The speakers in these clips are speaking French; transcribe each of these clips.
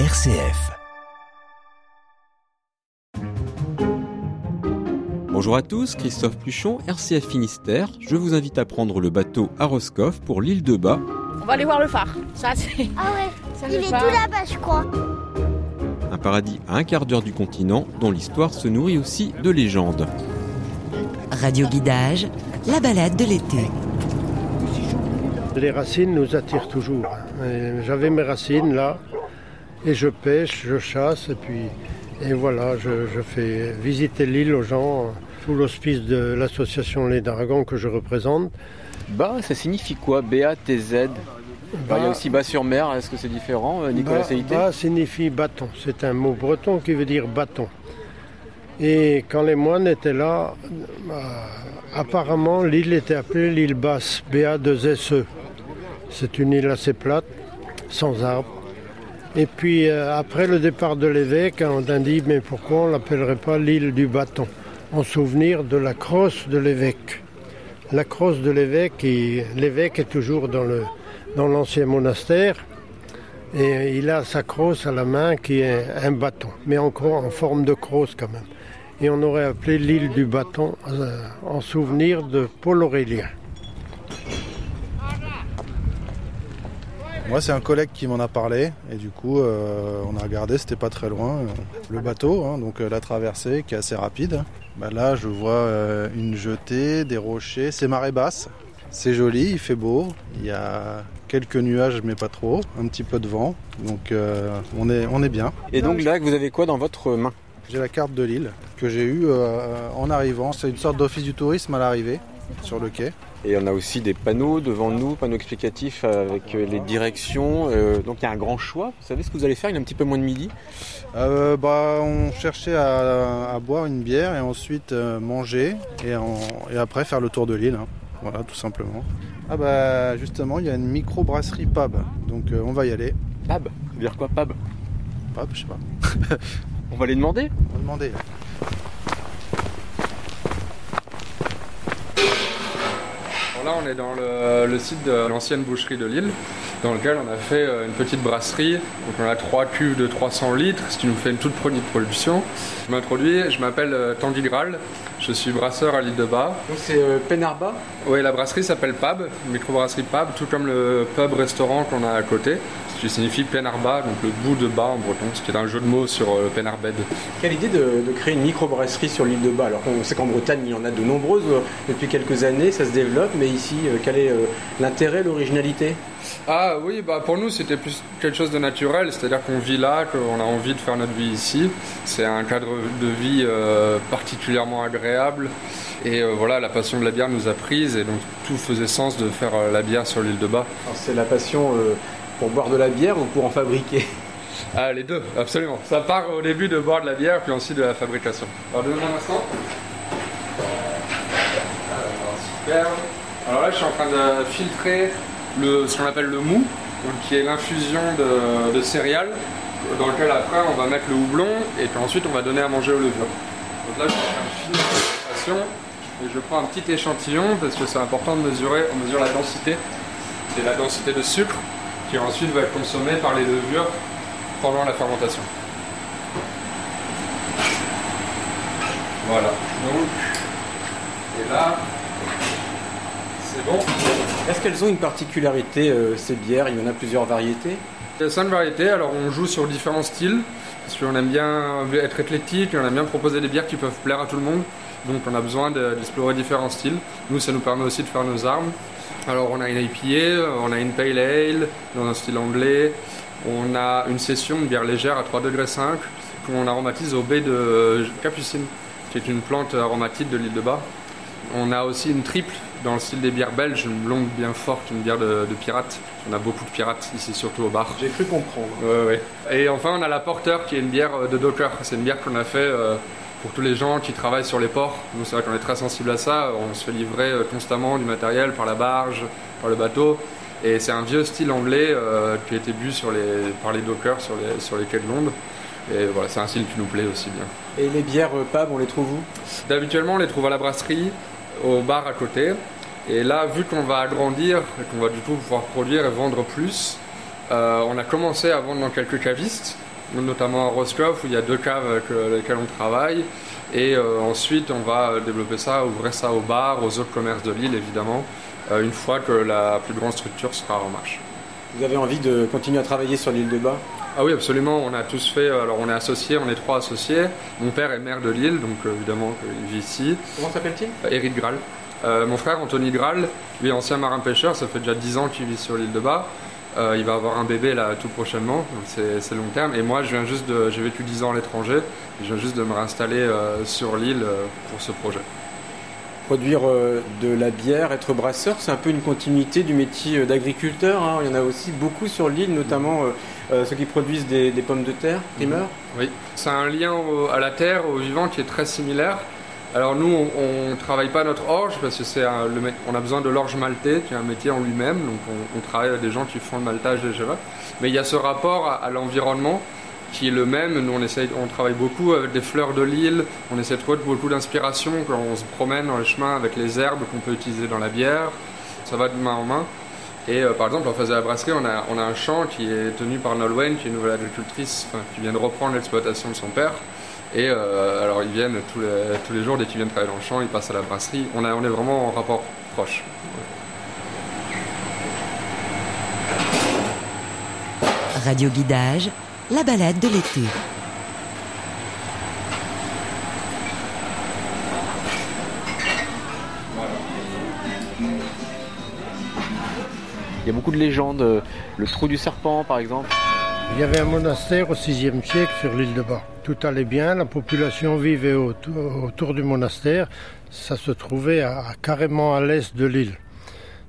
RCF. Bonjour à tous, Christophe Pluchon, RCF Finistère. Je vous invite à prendre le bateau à Roscoff pour l'île de Bas. On va aller voir le phare. Ça, c'est. Ah ouais, ça, il est tout là-bas, je crois. Un paradis à un quart d'heure du continent dont l'histoire se nourrit aussi de légendes. Radio Guidage, la balade de l'été. Les racines nous attirent toujours. Et J'avais mes racines là, et je pêche, je chasse, et puis et voilà, je, je fais visiter l'île aux gens sous l'auspice de l'association Les Dragons que je représente. Bas, ça signifie quoi B-A-T-Z Bah, Il y a aussi bas sur mer, est-ce que c'est différent, euh, Nicolas Céité bas signifie bâton. C'est un mot breton qui veut dire bâton. Et quand les moines étaient là, euh, apparemment l'île était appelée l'île basse, BA2SE. E. C'est une île assez plate, sans arbres. Et puis euh, après le départ de l'évêque, on a dit mais pourquoi on l'appellerait pas l'île du bâton? En souvenir de la crosse de l'évêque. La crosse de l'évêque, l'évêque est toujours dans l'ancien monastère. Et il a sa crosse à la main qui est un bâton, mais encore en forme de crosse quand même. Et on aurait appelé l'île du bâton euh, en souvenir de Paul Aurélien. Moi, c'est un collègue qui m'en a parlé et du coup, euh, on a regardé, c'était pas très loin, euh, le bateau, hein, donc euh, la traversée qui est assez rapide. Bah, là, je vois une jetée, des rochers, c'est marée basse, c'est joli, il fait beau, il y a quelques nuages mais pas trop, un petit peu de vent, donc on, est, on est bien. Et donc là, vous avez quoi dans votre main? J'ai la carte de l'île que j'ai eue en arrivant, c'est une sorte d'office du tourisme à l'arrivée sur le quai. Et on a aussi des panneaux devant nous, panneaux explicatifs avec euh, les directions. euh, donc il y a un grand choix. Vous savez ce que vous allez faire Il est un petit peu moins de midi? Euh, bah, on cherchait à, à boire une bière et ensuite manger et, en- et après faire le tour de l'île. hein. Voilà, tout simplement. Ah bah justement, il y a une micro-brasserie pub, donc euh, on va y aller. Veut dire quoi Pab Pub, je sais pas. On va les demander? On va demander. Alors là, on est dans le, le site de l'ancienne boucherie de Lille, dans lequel on a fait euh, une petite brasserie. Donc on a trois cuves de 300 litres, ce qui nous fait une toute petite production. Je m'introduis, je m'appelle euh, Tanguy Graal, je suis brasseur à l'île de Bas. Donc c'est euh, Penarba? Oui, la brasserie s'appelle Pab, microbrasserie Pab, tout comme le pub-restaurant qu'on a à côté, qui signifie Penarba, donc le bout de bas en breton, ce qui est un jeu de mots sur euh, Penarbed. Quelle idée de, de créer une microbrasserie sur l'île de Bas Alors qu'on sait qu'en Bretagne, il y en a de nombreuses euh, depuis quelques années, ça se développe, mais ici, euh, quel est l'intérêt, l'originalité? Ah oui, bah pour nous c'était plus quelque chose de naturel, c'est-à-dire qu'on vit là, qu'on a envie de faire notre vie ici. C'est un cadre de vie euh, particulièrement agréable et euh, voilà, la passion de la bière nous a prise et donc tout faisait sens de faire euh, la bière sur l'île de Bas. C'est la passion pour boire de la bière ou pour en fabriquer? Ah les deux, absolument. Ça part au début de boire de la bière puis ensuite de la fabrication. Alors donnez-moi un instant. Alors, super. Alors là je suis en train de filtrer le, ce qu'on appelle le mou, donc, qui est l'infusion de, de céréales dans lequel après on va mettre le houblon et puis ensuite on va donner à manger aux levures. Donc là je suis en train de finir la filtration et je prends un petit échantillon parce que c'est important de mesurer, on mesure la densité. C'est la densité de sucre qui ensuite va être consommée par les levures pendant la fermentation. Voilà. Donc, et là, c'est bon. Est-ce qu'elles ont une particularité, euh, ces bières? Il y en a plusieurs variétés Il y a cinq variétés, alors on joue sur différents styles, parce qu'on aime bien être éclectique, on aime bien proposer des bières qui peuvent plaire à tout le monde, donc on a besoin de- d'explorer différents styles. Nous, ça nous permet aussi de faire nos armes. Alors on a une IPA, on a une Pale Ale dans un style anglais, on a une session de bière légère à 3 degrés 5 qu'on aromatise au baie de Capucine, qui est une plante aromatique de l'île de Bas. On a aussi une triple dans le style des bières belges, une blonde bien forte, une bière de, de pirate. On a beaucoup de pirates ici, surtout au bar. J'ai cru comprendre. Ouais, ouais. Et enfin, on a la Porter qui est une bière de docker. C'est une bière qu'on a fait euh, pour tous les gens qui travaillent sur les ports. Nous, c'est vrai qu'on est très sensible à ça. On se fait livrer euh, constamment du matériel par la barge, par le bateau. Et c'est un vieux style anglais euh, qui a été bu sur les, par les dockers sur les, sur les quais de Londres. Et voilà, c'est un style qui nous plaît aussi bien. Et les bières euh, pub, on les trouve où? D'habituellement, on les trouve à la brasserie, au bar à côté. Et là, vu qu'on va agrandir et qu'on va du coup pouvoir produire et vendre plus, Euh, on a commencé à vendre dans quelques cavistes, notamment à Roscoff où il y a deux caves avec euh, lesquelles on travaille. Et euh, ensuite, on va développer ça, ouvrir ça aux bars, aux autres commerces de l'île évidemment, euh, une fois que la plus grande structure sera en marche. Vous avez envie de continuer à travailler sur l'île de Bas? Ah oui, absolument. On a tous fait. Alors, on est associés, on est trois associés. Mon père est maire de Lille, donc euh, évidemment, il vit ici. Comment s'appelle-t-il? Euh, Éric Graal. Euh, mon frère Anthony Graal, lui est ancien marin pêcheur, ça fait déjà 10 ans qu'il vit sur l'île de Bas. Euh, il va avoir un bébé là tout prochainement, donc c'est long terme. Et moi, je viens juste de, j'ai vécu 10 ans à l'étranger, je viens juste de me réinstaller euh, sur l'île euh, pour ce projet. Produire de la bière, être brasseur, c'est un peu une continuité du métier d'agriculteur. hein. Il y en a aussi beaucoup sur l'île, notamment ceux qui produisent des, des pommes de terre, primeurs. Oui, c'est un lien au- à la terre, au vivant qui est très similaire. Alors nous, on ne travaille pas notre orge parce que c'est on a besoin de l'orge maltais, qui est un métier en lui-même. Donc on, travaille avec des gens qui font le maltage GVA. Mais il y a ce rapport à, l'environnement qui est le même. Nous, on, essaye, on travaille beaucoup avec des fleurs de l'île. On essaie de trouver beaucoup d'inspiration quand on se promène dans les chemins avec les herbes qu'on peut utiliser dans la bière. Ça va de main en main. Et euh, par exemple, en face de la brasserie, on a, un champ qui est tenu par Nolwenn, qui est une nouvelle agricultrice, qui vient de reprendre l'exploitation de son père. Et euh, alors, ils viennent tous les, tous les jours, dès qu'ils viennent travailler dans le champ, ils passent à la brasserie. On, a, on est vraiment en rapport proche. Radio Guidage, la balade de l'été. Il y a beaucoup de légendes, euh, le trou du serpent par exemple. Il y avait un monastère au VIe siècle sur l'île de Bas. Tout allait bien, la population vivait autour, du monastère. Ça se trouvait à- carrément à l'est de l'île.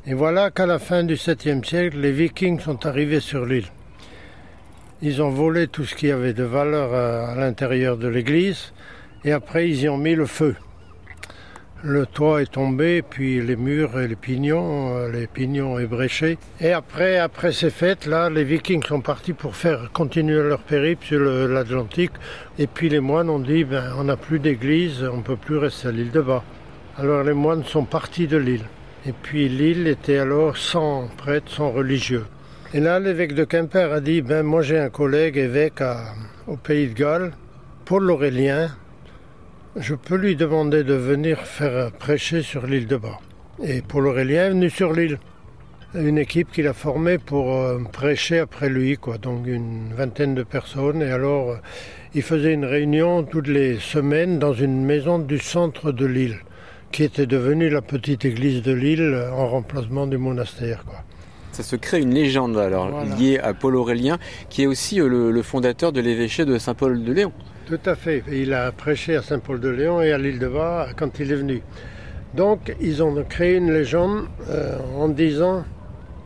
Et voilà qu'à la fin du 7e siècle, les Vikings sont arrivés sur l'île. Ils ont volé tout ce qui avait de valeur à, à l'intérieur de l'église et après ils y ont mis le feu. Le toit est tombé, puis les murs et les pignons, euh, les pignons ébréchés. Et après, après ces fêtes-là, les Vikings sont partis pour faire continuer leur périple sur l'Atlantique. Et puis les moines ont dit, ben, on n'a plus d'église, on ne peut plus rester à l'île de Bas. Alors les moines sont partis de l'île. Et puis l'île était alors sans prêtre, sans religieux. Et là, l'évêque de Quimper a dit, ben moi j'ai un collègue évêque au Pays de Galles, Paul Aurélien, je peux lui demander de venir faire prêcher sur l'île de Bas. Et Paul Aurélien est venu sur l'île. Une équipe qu'il a formée pour euh, prêcher après lui, quoi. Donc une vingtaine de personnes. Et alors, euh, il faisait une réunion toutes les semaines dans une maison du centre de l'île, qui était devenue la petite église de l'île euh, en remplacement du monastère, quoi. Ça se crée une légende alors Voilà. liée à Paul Aurélien, qui est aussi le, le fondateur de l'évêché de Saint-Paul-de-Léon. Tout à fait. Il a prêché à Saint-Paul-de-Léon et à l'île de Bas quand il est venu. Donc, ils ont créé une légende euh, en disant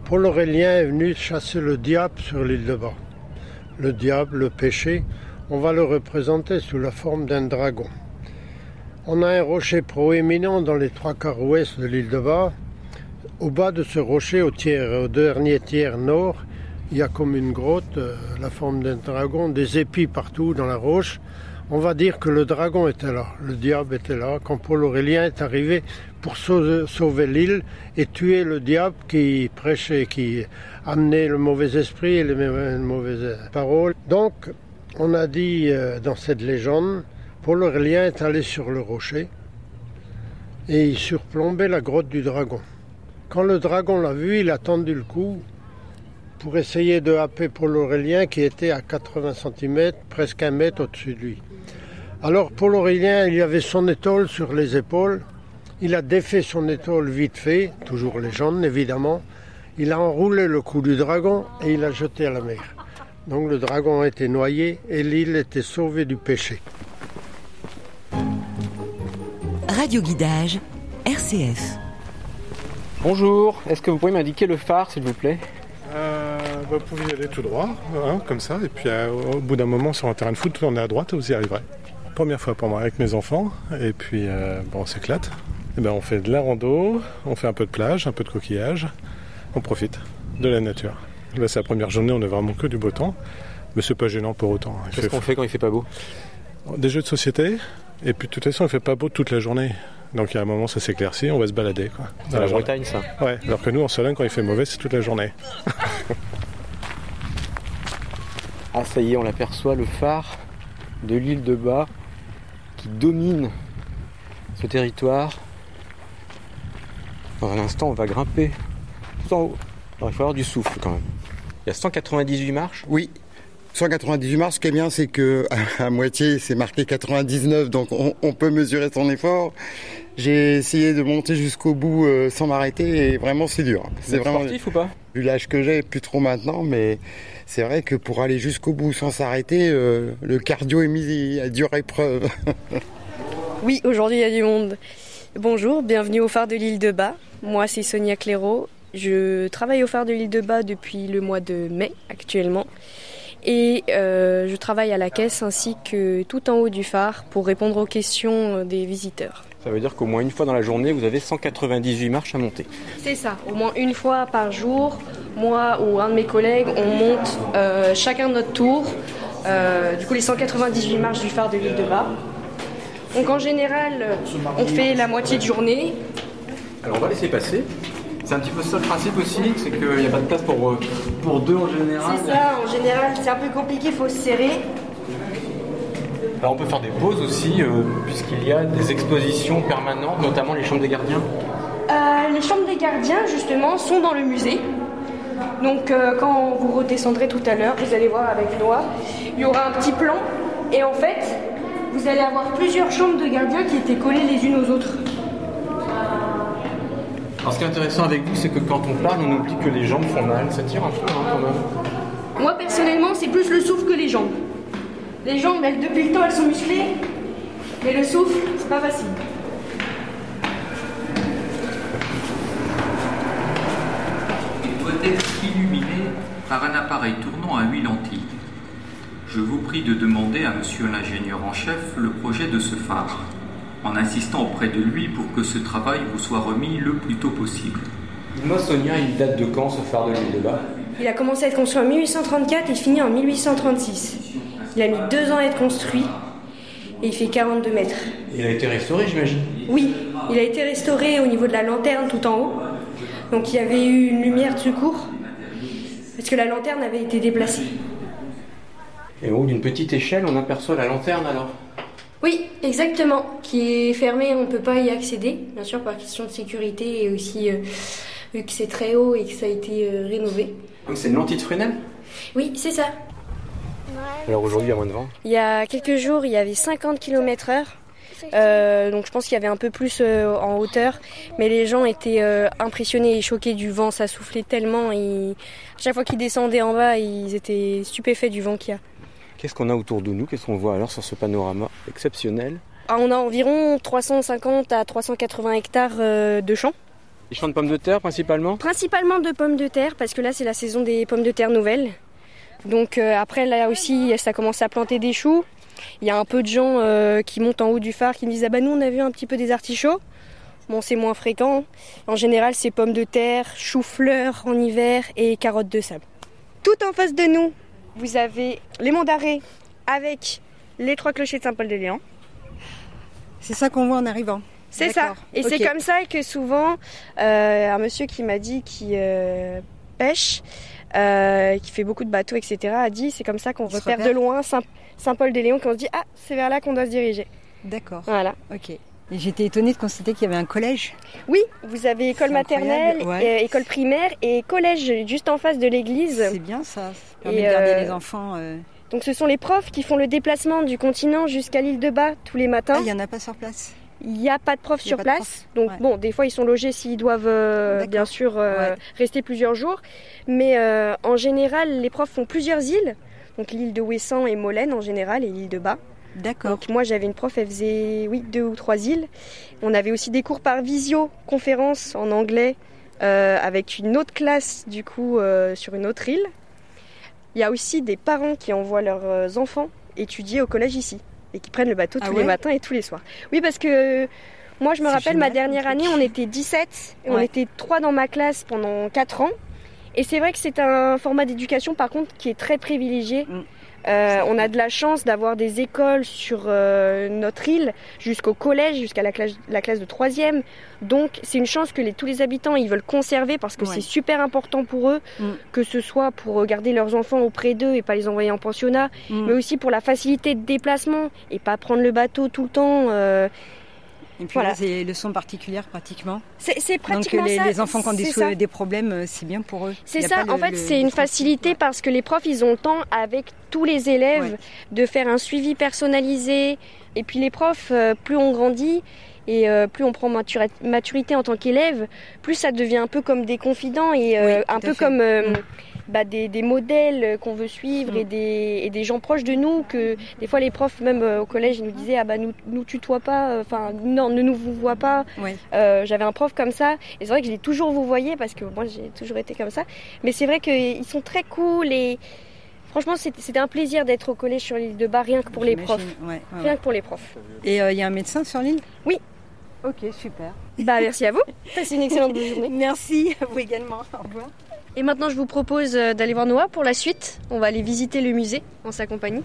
Paul Aurélien est venu chasser le diable sur l'île de Bas. Le diable, le péché, on va le représenter sous la forme d'un dragon. On a un rocher proéminent dans les trois quarts ouest de l'île de Bas. Au bas de ce rocher, au, tiers, au dernier tiers nord, il y a comme une grotte, euh, la forme d'un dragon, des épis partout dans la roche. On va dire que le dragon était là, le diable était là, quand Paul Aurélien est arrivé pour sauver, l'île et tuer le diable qui prêchait, qui amenait le mauvais esprit et les mau- mauvaises paroles. Donc, on a dit euh, dans cette légende, Paul Aurélien est allé sur le rocher et il surplombait la grotte du dragon. Quand le dragon l'a vu, il a tendu le cou pour essayer de happer Paul Aurélien qui était à 80 cm, presque un mètre au-dessus de lui. Alors Paul Aurélien, il avait son étole sur les épaules. Il a défait son étole vite fait, toujours légende évidemment. Il a enroulé le cou du dragon et il l'a jeté à la mer. Donc le dragon a été noyé et l'île était sauvée du péché. Radio Guidage, RCF. Bonjour, est-ce que vous pourriez m'indiquer le phare s'il vous plaît? Bah, vous pouvez y aller tout droit, hein, comme ça, et puis euh, au bout d'un moment sur un terrain de foot, tournez à droite, vous y arriverez. Première fois pour moi avec mes enfants, et puis euh, bon, on s'éclate. Et ben, on fait de la rando, on fait un peu de plage, un peu de coquillage, on profite de la nature. Là, c'est la première journée, on est vraiment que du beau temps, mais c'est pas gênant pour autant. Il Qu'est-ce qu'on fait quand il fait pas beau? Des jeux de société, et puis de toute façon, il fait pas beau toute la journée. Donc à un moment, ça s'éclaircit, on va se balader. Quoi, dans la. Bretagne ça. Ouais, alors que nous, en Sologne, quand il fait mauvais, c'est toute la journée. Ah ça y est, on l'aperçoit, le phare de l'île de Bas qui domine ce territoire. Dans un instant, on va grimper tout en haut. Alors, il faut avoir du souffle quand même. Il y a 198 marches. Oui. 198 marches, ce qui est bien, c'est que à moitié, c'est marqué 99, donc on, on peut mesurer son effort. J'ai essayé de monter jusqu'au bout euh, sans m'arrêter et vraiment c'est dur. C'est vraiment sportif ou pas? Vu l'âge que j'ai, plus trop maintenant, mais c'est vrai que pour aller jusqu'au bout sans s'arrêter, euh, le cardio est mis à dure épreuve. Oui, aujourd'hui il y a du monde. Bonjour, bienvenue au phare de l'île de Bas. Moi c'est Sonia Clairaut. Je travaille au phare de l'île de Bas depuis le mois de mai actuellement. Et euh, je travaille à la caisse ainsi que tout en haut du phare pour répondre aux questions euh, des visiteurs. Ça veut dire qu'au moins une fois dans la journée, vous avez 198 marches à monter. C'est ça, au moins une fois par jour, moi ou un de mes collègues, on monte euh, chacun notre tour, euh, du coup les 198 marches du phare de l'île de Bas. Donc en général, on fait la moitié de journée. Alors on va laisser passer. C'est un petit peu ça le principe aussi, c'est qu'il n'y a pas de place pour, euh, pour deux en général. C'est ça, en général c'est un peu compliqué, il faut se serrer. Alors, on peut faire des pauses aussi, euh, puisqu'il y a des expositions permanentes, notamment les chambres des gardiens. Euh, les chambres des gardiens, justement, sont dans le musée. Donc, euh, quand vous redescendrez tout à l'heure, vous allez voir avec Noah, il y aura un petit plan. Et en fait, vous allez avoir plusieurs chambres de gardiens qui étaient collées les unes aux autres. Alors, ce qui est intéressant avec vous, c'est que quand on parle, on oublie que les jambes font mal. Ça tire un peu hein, quand même. Moi, personnellement, c'est plus le souffle que les jambes. Les jambes, elles, depuis le temps, elles sont musclées. Mais le souffle, c'est pas facile. Il doit être illuminé par un appareil tournant à huit lentilles. Je vous prie de demander à monsieur l'ingénieur en chef le projet de ce phare, en insistant auprès de lui pour que ce travail vous soit remis le plus tôt possible. Dis-moi, Sonia, il date de quand ce phare de l'île de Bas? Il a commencé à être construit en 1834 et fini en 1836. Il a mis deux ans à être construit et il fait 42 mètres. Il a été restauré, j'imagine? Oui, il a été restauré au niveau de la lanterne tout en haut. Donc il y avait eu une lumière de secours parce que la lanterne avait été déplacée. Et au haut d'une petite échelle, on aperçoit la lanterne alors? Oui, exactement, qui est fermée, on ne peut pas y accéder, bien sûr par question de sécurité et aussi euh, vu que c'est très haut et que ça a été euh, rénové. Donc c'est une lentille de Fresnel? Oui, c'est ça. Alors aujourd'hui, il y a moins de vent? Il y a quelques jours, il y avait 50 km heure. Euh, donc je pense qu'il y avait un peu plus euh, en hauteur, mais les gens étaient euh, impressionnés et choqués du vent, ça soufflait tellement. Et à chaque fois qu'ils descendaient en bas, ils étaient stupéfaits du vent qu'il y a. Qu'est-ce qu'on a autour de nous Qu'est-ce qu'on voit alors sur ce panorama exceptionnel Ah, on a environ 350 à 380 hectares euh, de champs. Les champs de pommes de terre principalement Principalement de pommes de terre, parce que là c'est la saison des pommes de terre nouvelles. Donc euh, après là aussi ça commence à planter des choux. Il y a un peu de gens euh, qui montent en haut du phare qui me disent ah bah nous on a vu un petit peu des artichauts. Bon c'est moins fréquent. En général c'est pommes de terre, choux-fleurs en hiver et carottes de sable. Tout en face de nous, vous avez les monts d'arrêt avec les trois clochers de Saint-Paul-de-Léon. C'est ça qu'on voit en arrivant. C'est ça. Et c'est comme ça que souvent, euh, un monsieur qui m'a dit qui euh, pêche, euh, qui fait beaucoup de bateaux, etc., a dit c'est comme ça qu'on se repère de repère. loin Saint- Saint-Paul-des-Léons, qu'on se dit ah, c'est vers là qu'on doit se diriger. D'accord. Voilà. Ok. Et j'étais étonnée de constater qu'il y avait un collège. Oui, vous avez école maternelle, ouais. euh, école primaire et collège juste en face de l'église. C'est bien ça. Ça permet Et, de garder euh, les enfants. euh. Donc ce sont les profs qui font le déplacement du continent jusqu'à l'île de Bas tous les matins. Ah, il n'y en a pas sur place. Il n'y a pas de prof Il y a sur de place. Donc Ouais. bon, des fois ils sont logés s'ils doivent euh, bien sûr euh, Ouais. rester plusieurs jours. Mais euh, en général, les profs font plusieurs îles. Donc l'île de Ouessant et Molène en général et l'île de Bas. D'accord. Donc moi j'avais une prof, elle faisait oui deux ou trois îles. On avait aussi des cours par visio, conférence en anglais euh, avec une autre classe du coup euh, sur une autre île. Il y a aussi des parents qui envoient leurs euh, enfants étudier au collège ici et qui prennent le bateau Ah tous ouais les matins et tous les soirs. Oui parce que moi je me rappelle ma dernière année on était 17 et on était trois dans ma classe pendant 4 ans. Et c'est vrai que c'est un format d'éducation par contre qui est très privilégié. Mm. Euh, on a de la chance d'avoir des écoles sur euh, notre île jusqu'au collège, jusqu'à la classe, la classe de troisième. Donc c'est une chance que les- tous les habitants ils veulent conserver parce que Ouais. c'est super important pour eux, Mm. que ce soit pour garder leurs enfants auprès d'eux et pas les envoyer en pensionnat, Mm. mais aussi pour la facilité de déplacement et pas prendre le bateau tout le temps. euh, Et puis Voilà. là, c'est leçons particulières pratiquement. c'est c'est Donc pratiquement les, ça. les enfants qui ont des, ça. des problèmes, euh, c'est bien pour eux. C'est ça, le- en fait, c'est une facilité parce que les profs, ils ont le temps avec tous les élèves Ouais. de faire un suivi personnalisé. Et puis les profs, euh, plus on grandit et euh, plus on prend maturité en tant qu'élève, plus ça devient un peu comme des confidents et euh, Oui, un peu fait. comme Mm. bah, des, des modèles qu'on veut suivre et, Mm. des, et des gens proches de nous que des fois les profs, même euh, au collège, ils nous disaient ah bah nous, nous tutoie pas, euh, enfin non, ne nous vous voit pas. Euh, j'avais un prof comme ça, et c'est vrai que je l'ai toujours vous voyez parce que moi j'ai toujours été comme ça. Mais c'est vrai qu'ils sont très cool et franchement c'était un plaisir d'être au collège sur l'île de Bar rien que pour les profs. ouais, ouais, Rien ouais. que pour les profs. Et euh, il y a un médecin sur l'île? Oui. Ok, super. Bah merci à vous. Passez une excellente journée. Merci, à vous également. Au revoir. Et maintenant je vous propose euh, d'aller voir Noah pour la suite. On va aller visiter le musée en sa compagnie.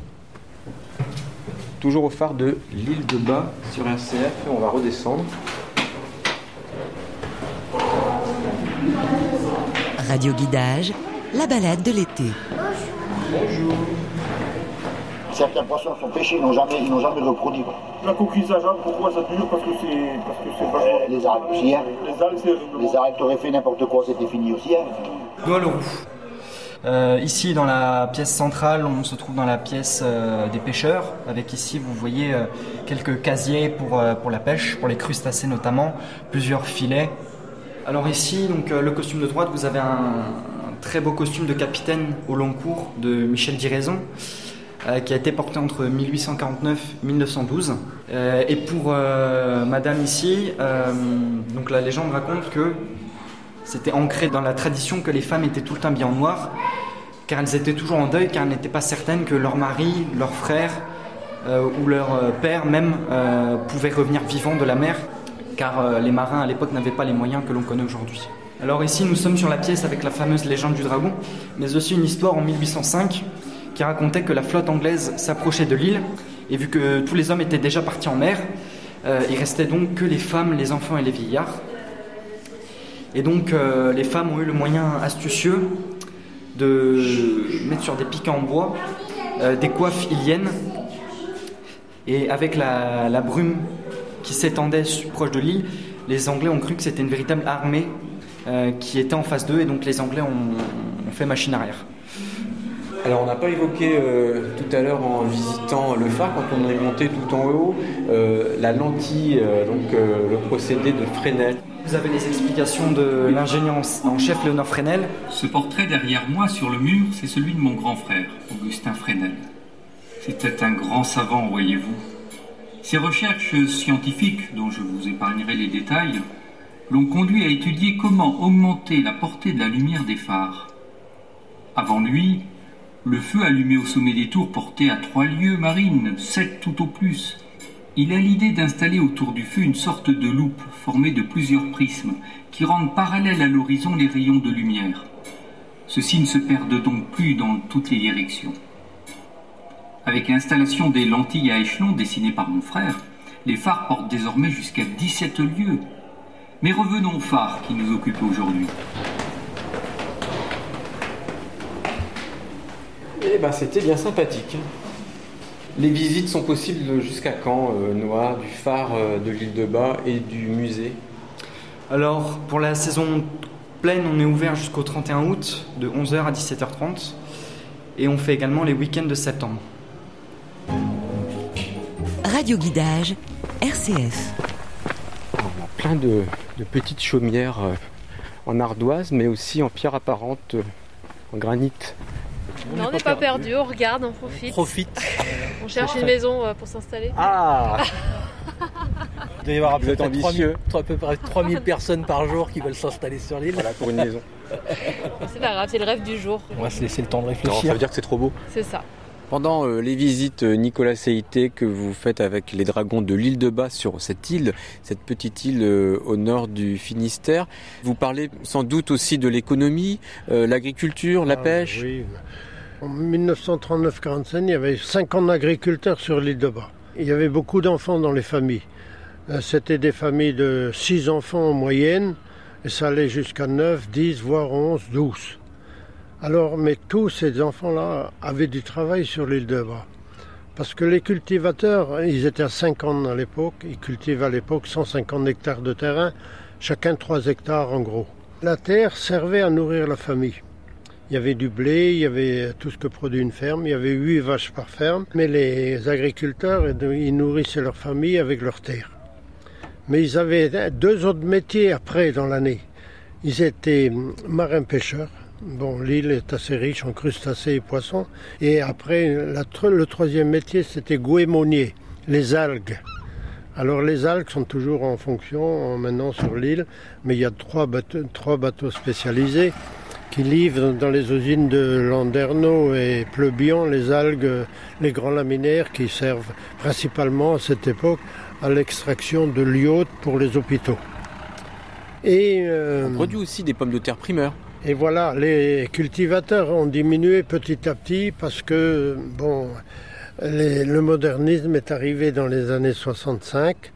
Toujours au phare de l'île de Bas sur RCF, et on va redescendre. Radio Guidage, la balade de l'été. Certains poissons sont pêchés, ils n'ont jamais, ils n'ont jamais reproduit. La coquille Zaja, pourquoi ça dure? Parce que c'est parce que c'est vachement. Euh, les algues aussi, hein. Les algues, c'est Les algues, t'aurais fait n'importe quoi, c'était fini aussi. Hein. Roux. Euh, ici, dans la pièce centrale, on se trouve dans la pièce euh, des pêcheurs, avec ici, vous voyez, euh, quelques casiers pour, euh, pour la pêche, pour les crustacés notamment, plusieurs filets. Alors ici, donc, euh, le costume de droite, vous avez un très beau costume de capitaine au long cours de Michel Diraison, euh, qui a été porté entre 1849 et 1912. Euh, et pour euh, madame ici, euh, la légende raconte que c'était ancré dans la tradition que les femmes étaient tout le temps bien en noir, car elles étaient toujours en deuil, car elles n'étaient pas certaines que leur mari, leur frère ou leur père même pouvaient revenir vivants de la mer, car les marins à l'époque n'avaient pas les moyens que l'on connaît aujourd'hui. Alors ici, nous sommes sur la pièce avec la fameuse légende du dragon, mais aussi une histoire en 1805 qui racontait que la flotte anglaise s'approchait de l'île, et vu que tous les hommes étaient déjà partis en mer, euh, il restait donc que les femmes, les enfants et les vieillards. Et donc euh, les femmes ont eu le moyen astucieux de mettre sur des piquants en bois euh, des coiffes iliennes. Et avec la, brume qui s'étendait proche de l'île, les Anglais ont cru que c'était une véritable armée qui était en face d'eux et donc les Anglais ont, ont fait machine arrière. Alors on n'a pas évoqué euh, tout à l'heure en visitant le phare, quand on est monté tout en haut, euh, la lentille, euh, donc euh, le procédé de Fresnel. Vous avez les explications de l'ingénieur en- en chef Léonard Fresnel. Ce portrait derrière moi sur le mur, c'est celui de mon grand frère, Augustin Fresnel. C'était un grand savant, voyez-vous. Ses recherches scientifiques, dont je vous épargnerai les détails, l'ont conduit à étudier comment augmenter la portée de la lumière des phares. Avant lui, le feu allumé au sommet des tours portait à trois lieues marines, sept tout au plus. Il a l'idée d'installer autour du feu une sorte de loupe formée de plusieurs prismes qui rendent parallèles à l'horizon les rayons de lumière. Ceux-ci ne se perdent donc plus dans toutes les directions. Avec l'installation des lentilles à échelon dessinées par mon frère, les phares portent désormais jusqu'à 17 lieues. Mais revenons aux phares qui nous occupent aujourd'hui. Eh ben c'était bien sympathique. Les visites sont possibles jusqu'à quand, euh, Noah, du phare euh, de l'île de Bas et du musée? Alors, pour la saison pleine, on est ouvert jusqu'au 31 août, de 11h à 17h30. Et on fait également les week-ends de septembre. Radio Guidage, RCF. On a plein de, de petites chaumières euh, en ardoise, mais aussi en pierre apparente, euh, en granit. Non, on n'est pas perdu, on regarde, on profite. Profite. On cherche une maison euh, pour s'installer. Ah Il doit y avoir à Vous peu, êtes près ambitieux. 3000, à peu près 3000 personnes par jour qui veulent s'installer sur l'île. Voilà, pour une maison. C'est pas grave, c'est le rêve du jour. On va se laisser le temps de Non, réfléchir. ça veut dire que c'est trop beau. C'est ça. Pendant euh, les visites euh, Nicolas Seité que vous faites avec les dragons de l'île de Bas sur cette île, cette petite île euh, au nord du Finistère, vous parlez sans doute aussi de l'économie, l'agriculture, la Ah, pêche. Oui. En 1939-45, il y avait 50 agriculteurs sur l'île de Bas. Il y avait beaucoup d'enfants dans les familles. C'était des familles de 6 enfants en moyenne, et ça allait jusqu'à 9, 10, voire 11, 12. Alors, mais tous ces enfants-là avaient du travail sur l'île de Bas. Parce que les cultivateurs, ils étaient à 50 à l'époque, ils cultivaient à l'époque 150 hectares de terrain, chacun 3 hectares en gros. La terre servait à nourrir la famille. Il y avait du blé, il y avait tout ce que produit une ferme, il y avait 8 vaches par ferme, mais les agriculteurs, ils nourrissaient leur famille avec leur terre. Mais ils avaient deux autres métiers après dans l'année. Ils étaient marins-pêcheurs. Bon, l'île est assez riche en crustacés et poissons. Et après, le troisième métier, c'était goémonier, les algues. Alors les algues sont toujours en fonction en- maintenant sur l'île, mais il y a trois bateaux, trois bateaux spécialisés qui livrent dans les usines de Landerneau et Pleubian les algues, les grands laminaires qui servent principalement à cette époque à l'extraction de l'iode pour les hôpitaux. Et euh, On produit aussi des pommes de terre primeurs. Et voilà, les cultivateurs ont diminué petit à petit parce que, bon, le modernisme est arrivé dans les années 65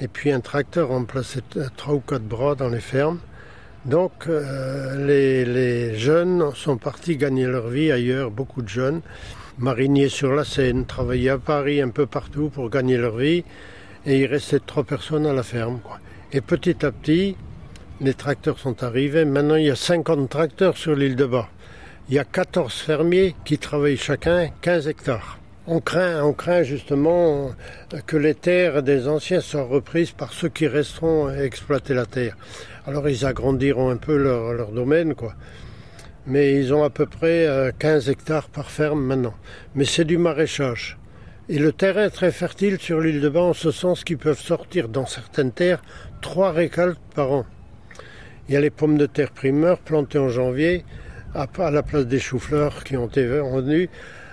et puis un tracteur remplaçait trois ou quatre bras dans les fermes. Donc euh, les, jeunes sont partis gagner leur vie ailleurs, beaucoup de jeunes, mariniers sur la Seine, travaillaient à Paris, un peu partout pour gagner leur vie et il restait trois personnes à la ferme. Et petit à petit, les tracteurs sont arrivés. Maintenant, il y a 50 tracteurs sur l'île de Bas. Il y a 14 fermiers qui travaillent chacun 15 hectares. On craint, on craint justement euh, que les terres des anciens soient reprises par ceux qui resteront à exploiter la terre. Alors ils agrandiront un peu leur, domaine, quoi. Mais ils ont à peu près euh, 15 hectares par ferme maintenant. Mais c'est du maraîchage. Et le terrain est très fertile sur l'île de Bas en ce sens qu'ils peuvent sortir dans certaines terres trois récoltes par an. Il y a les pommes de terre primeurs plantées en janvier à la place des choux-fleurs qui ont été vendus.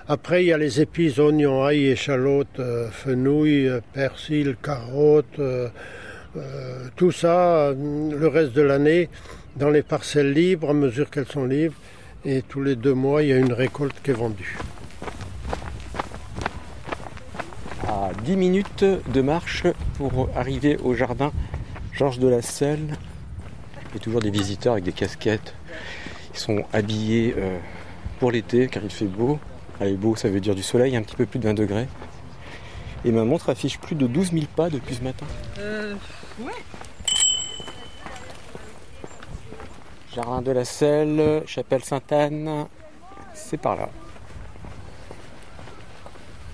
Après, il y a les épices, oignons, ail, échalotes, euh, fenouil, euh, persil, carottes, euh, euh, tout ça, le reste de l'année, dans les parcelles libres, à mesure qu'elles sont libres. Et tous les deux mois, il y a une récolte qui est vendue. À 10 minutes de marche pour arriver au jardin Georges de la Selle. Il y a toujours des visiteurs avec des casquettes. Ils sont habillés euh, pour l'été car il fait beau. Allez, beau, ça veut dire du soleil, un petit peu plus de 20 degrés. Et ma montre affiche plus de 12 000 pas depuis ce matin. Euh, ouais. Jardin de la Selle, Chapelle Sainte-Anne, c'est par là.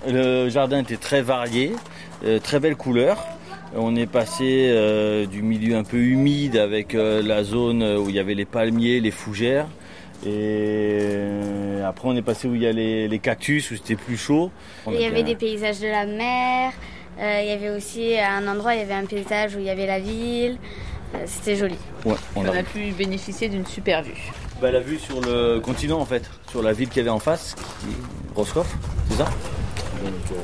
Le jardin était très varié, euh, très belle couleur. On est passé euh, du milieu un peu humide avec euh, la zone où il y avait les palmiers, les fougères. Et après on est passé où il y a les, les cactus, où c'était plus chaud. Il y avait des paysages de la mer. euh, il y avait aussi à un endroit, il y avait un paysage où il y avait la ville. Euh, C'était joli. Ouais, On on a pu bénéficier d'une super vue. bah, la vue sur le continent en fait, sur la ville qu'il y avait en face, qui est Roscoff, c'est ça? Donc, euh,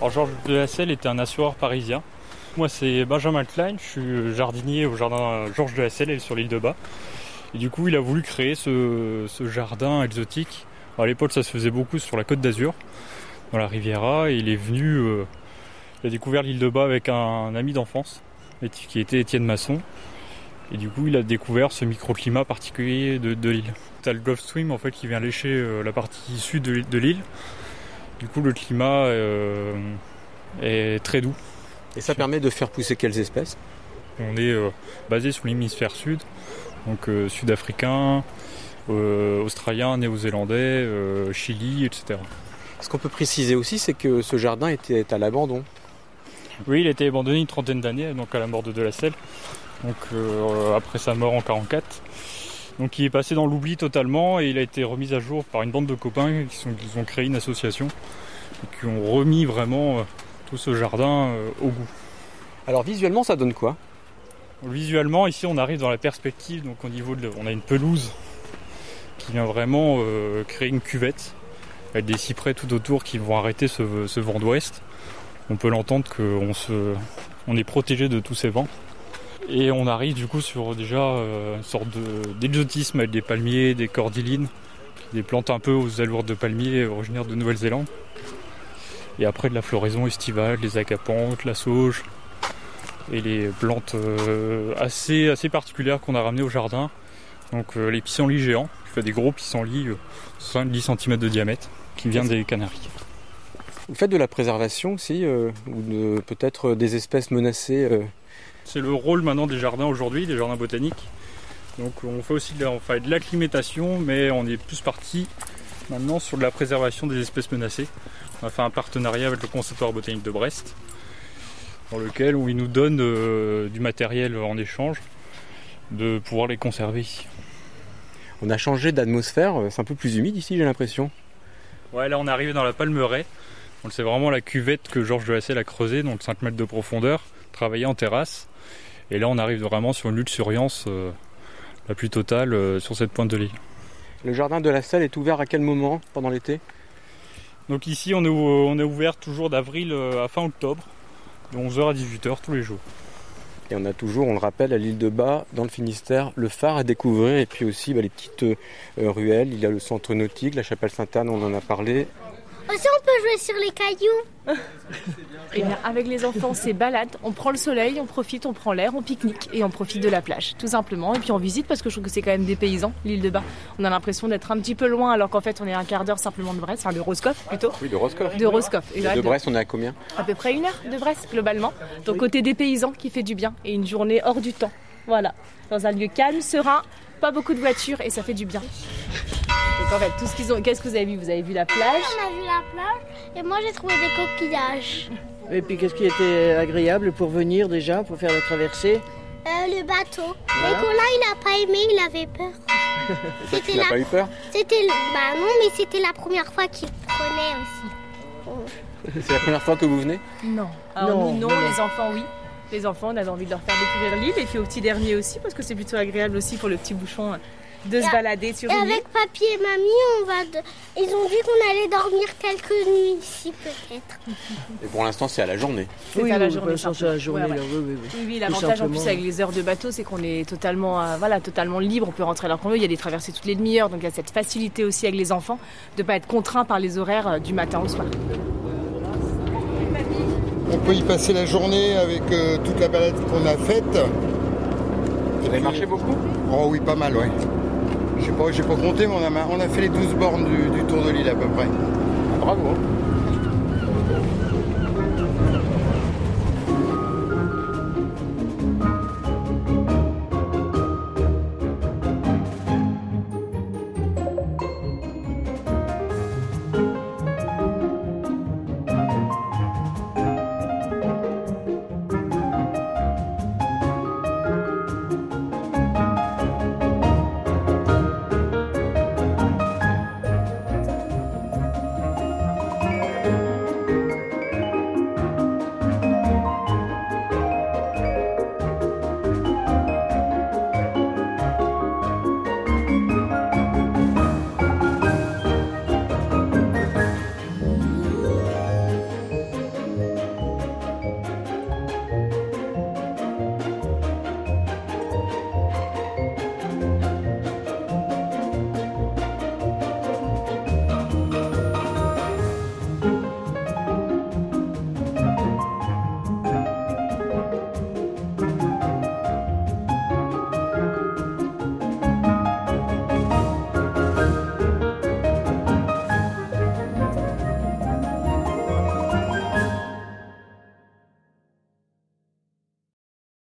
Alors Georges de la Selle était un assureur parisien. Moi c'est Benjamin Klein, je suis jardinier au jardin Georges de la Selle sur l'île de Bas. Et du coup il a voulu créer ce, jardin exotique. Alors, à l'époque ça se faisait beaucoup sur la côte d'Azur, dans la Riviera, et il est venu, euh, il a découvert l'île de Bas avec un, ami d'enfance, qui était Étienne Masson. Et du coup il a découvert ce microclimat particulier de, l'île. T'as le Gulf Stream en fait qui vient lécher euh, la partie sud de l'île. Du coup, le climat euh, est très doux. Et ça permet de faire pousser quelles espèces? On est euh, basé sur l'hémisphère sud, donc euh, sud-africain, australien, néo-zélandais, Chili, etc. Ce qu'on peut préciser aussi, c'est que ce jardin était à l'abandon. Oui, il a été abandonné une trentaine d'années, donc à la mort de De La Selle, donc après sa mort en 44. Donc il est passé dans l'oubli totalement et il a été remis à jour par une bande de copains qui, sont, qui ont créé une association et qui ont remis vraiment euh, tout ce jardin euh, au goût. Alors visuellement, ça donne quoi? Visuellement, ici, on arrive dans la perspective. Donc, au niveau de, on a une pelouse qui vient vraiment euh, créer une cuvette avec des cyprès tout autour qui vont arrêter ce, ce vent d'ouest. On peut l'entendre qu'on se, on est protégé de tous ces vents. Et on arrive du coup sur déjà euh, une sorte de- d'exotisme avec des palmiers, des cordylines des plantes un peu aux allures de palmiers originaires de Nouvelle-Zélande. Et après de la floraison estivale, les agapantes, la sauge et les plantes euh, assez, assez particulières qu'on a ramenées au jardin. Donc euh, les pissenlits géants, qui fait des gros pissenlits, euh, 70 cm de diamètre, qui viennent des Canaries. Vous faites de la préservation aussi, ou peut-être des espèces menacées C'est le rôle maintenant des jardins aujourd'hui, des jardins botaniques. Donc on fait aussi de, la- on fait de l'acclimatation, mais on est plus parti maintenant sur de la préservation des espèces menacées. On a fait un partenariat avec le Conservatoire botanique de Brest, dans lequel où ils nous donnent euh, du matériel en échange de pouvoir les conserver ici. On a changé d'atmosphère, euh, c'est un peu plus humide ici j'ai l'impression. Ouais, là on est arrivé dans la Palmeraie. C'est vraiment la cuvette que Georges de Hassel a creusée, donc 5 mètres de profondeur, travaillée en terrasse. Et là on arrive vraiment sur une luxuriance euh, la plus totale euh, sur cette pointe de l'île. Le jardin de la Salle est ouvert à quel moment pendant l'été? Donc ici on est, ou- on est ouvert toujours d'avril euh, à fin octobre, de 11h à 18h tous les jours. Et on a toujours, on le rappelle, à l'île de Bas, dans le Finistère, le phare à découvrir et puis aussi bah, les petites euh, ruelles. Il y a le centre nautique, la chapelle Sainte-Anne, on en a parlé. Aussi, on peut jouer sur les cailloux. Eh bien, avec les enfants, c'est balade. On prend le soleil, on profite, on prend l'air, on pique-nique et on profite de la plage, tout simplement. Et puis on visite parce que je trouve que c'est quand même des paysans, l'île de Bas. On a l'impression d'être un petit peu loin alors qu'en fait on est à un quart d'heure simplement de Brest, enfin de Roscoff plutôt. Oui, de Roscoff. De Roscoff. Et là, de Brest, on est à combien? À peu près une heure de Brest globalement. Donc côté des paysans qui fait du bien et une journée hors du temps. Voilà. Dans un lieu calme, serein, pas beaucoup de voitures et ça fait du bien. Donc en fait, tout ce qu'ils ont. Qu'est-ce que vous avez vu? Vous avez vu la plage? On a vu la plage et moi j'ai trouvé des coquillages. Et puis qu'est-ce qui était agréable pour venir déjà, pour faire la traversée? Euh, le bateau. Voilà. Nicolas, il n'a pas aimé, il avait peur. C'était la- pas eu peur? C'était bah non, mais c'était la première fois qu'il prenait aussi. C'est la première fois que vous venez? Non. Alors Non, nous, non, non, les enfants, oui. Les enfants, on avait envie de leur faire découvrir l'île et puis au petit dernier aussi, parce que c'est plutôt agréable aussi pour le petit bouchon de se balader sur Et une île. avec papy et mamie, on va. de- Ils ont dit qu'on allait dormir quelques nuits ici peut-être. Et pour l'instant, c'est à la journée. C'est Oui, à la journée. pour l'instant, c'est à la simplement. journée, Ouais, là, ouais. oui, oui, oui. Oui, oui, Tout l'avantage en plus avec les heures de bateau, c'est qu'on est totalement, euh, voilà, totalement libre. On peut rentrer à l'heure qu'on veut. Il y a des traversées toutes les demi-heures, donc il y a cette facilité aussi avec les enfants de pas être contraint par les horaires euh, du matin au soir. On peut y passer la journée avec euh, toute la balade qu'on a faite. Vous avez marché beaucoup? Oh oui, pas mal, ouais. Je sais pas, j'ai pas compté, mais on a, on a fait les 12 bornes du, tour de l'île à peu près. Bravo.